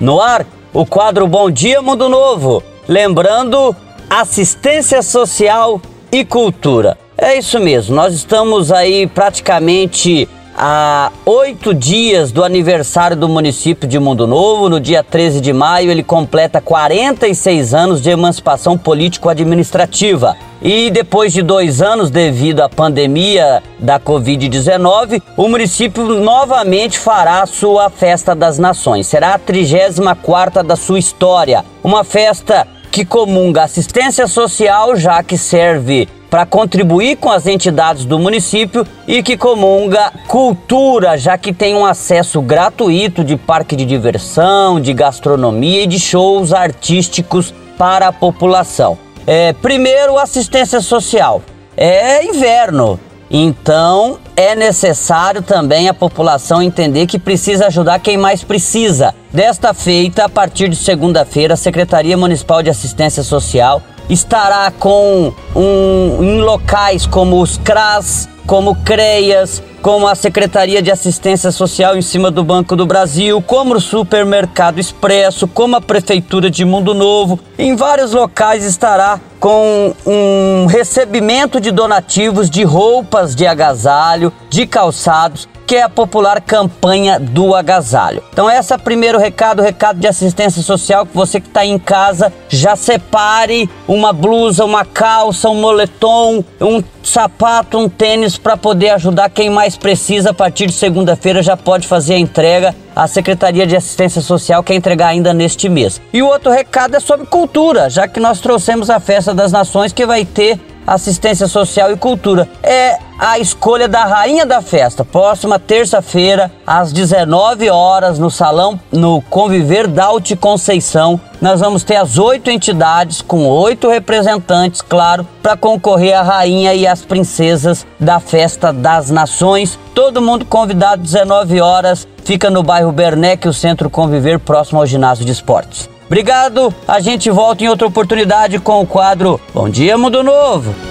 No ar, o quadro Bom Dia Mundo Novo. Lembrando, assistência social e cultura. É isso mesmo, nós estamos aí praticamente há oito dias do aniversário do município de Mundo Novo. No dia 13 de maio, ele completa 46 anos de emancipação político-administrativa. E depois de dois anos, devido à pandemia da Covid-19, o município novamente fará sua Festa das Nações. Será a 34 da sua história. Uma festa que comunga assistência social, já que serve para contribuir com as entidades do município e que comunga cultura, já que tem um acesso gratuito de parque de diversão, de gastronomia e de shows artísticos para a população. É, primeiro, assistência social. É inverno, então é necessário também a população entender que precisa ajudar quem mais precisa. Desta feita, a partir de segunda-feira, a Secretaria Municipal de Assistência Social estará com um, em locais como os CRAS, como CREAS, como a Secretaria de Assistência Social em cima do Banco do Brasil, como o Supermercado Expresso, como a Prefeitura de Mundo Novo. Em vários locais estará com um recebimento de donativos de roupas de agasalho, de calçados que é a popular campanha do agasalho. Então esse é o primeiro recado, recado de assistência social que você que está em casa já separe uma blusa, uma calça, um moletom, um sapato, um tênis para poder ajudar quem mais precisa. A partir de segunda-feira já pode fazer a entrega. A Secretaria de Assistência Social quer entregar ainda neste mês. E o outro recado é sobre cultura, já que nós trouxemos a Festa das Nações que vai ter assistência social e cultura. É a escolha da rainha da festa. Próxima terça-feira, às 19 horas, no salão, no Conviver Daute Conceição. Nós vamos ter as oito entidades com oito representantes, claro, para concorrer à rainha e às princesas da Festa das Nações. Todo mundo convidado, 19 horas. Fica no bairro Bernec, o Centro Conviver, próximo ao ginásio de esportes. Obrigado, a gente volta em outra oportunidade com o quadro Bom Dia Mundo Novo.